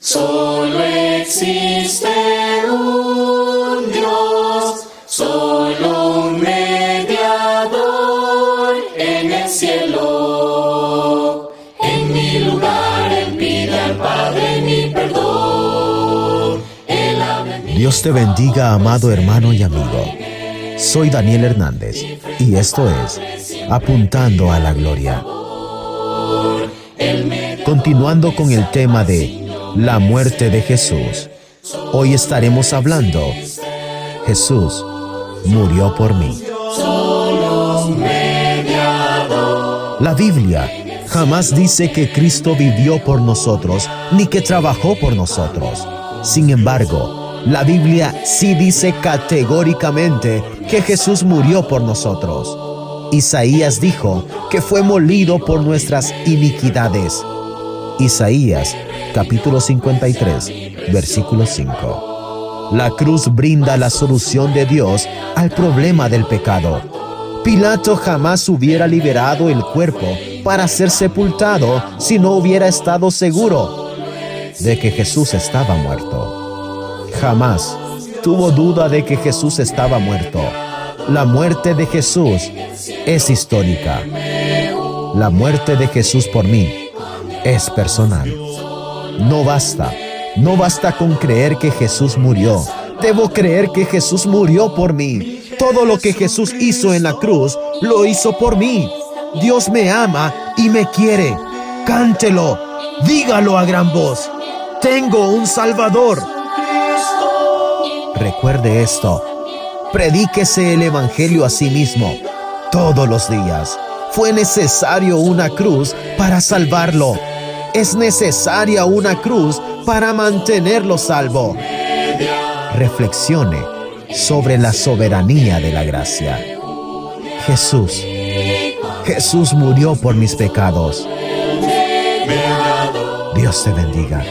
Solo existe un Dios, solo un mediador en el cielo. En mi lugar, Él pide al Padre mi perdón. Dios te bendiga, amado hermano y amigo. Soy Daniel Hernández y esto es Apuntando a la Gloria. Continuando con el tema de la muerte de Jesús, hoy estaremos hablando, Jesús murió por mí. La Biblia jamás dice que Cristo vivió por nosotros ni que trabajó por nosotros. Sin embargo, la Biblia sí dice categóricamente que Jesús murió por nosotros. Isaías dijo que fue molido por nuestras iniquidades. Isaías capítulo 53, versículo 5. La cruz brinda la solución de Dios al problema del pecado. Pilato jamás hubiera liberado el cuerpo para ser sepultado si no hubiera estado seguro de que Jesús estaba muerto. Jamás tuvo duda de que Jesús estaba muerto. La muerte de Jesús es histórica. La muerte de Jesús por mí es personal. No basta, no basta con creer que Jesús murió. Debo creer que Jesús murió por mí. Todo lo que Jesús hizo en la cruz, lo hizo por mí. Dios me ama y me quiere. Cántelo, dígalo a gran voz. Tengo un Salvador. Recuerde esto. Predíquese el Evangelio a sí mismo todos los días. Fue necesario una cruz para salvarlo. Es necesaria una cruz para mantenerlo salvo. Reflexione sobre la soberanía de la gracia. Jesús, Jesús murió por mis pecados. Dios te bendiga.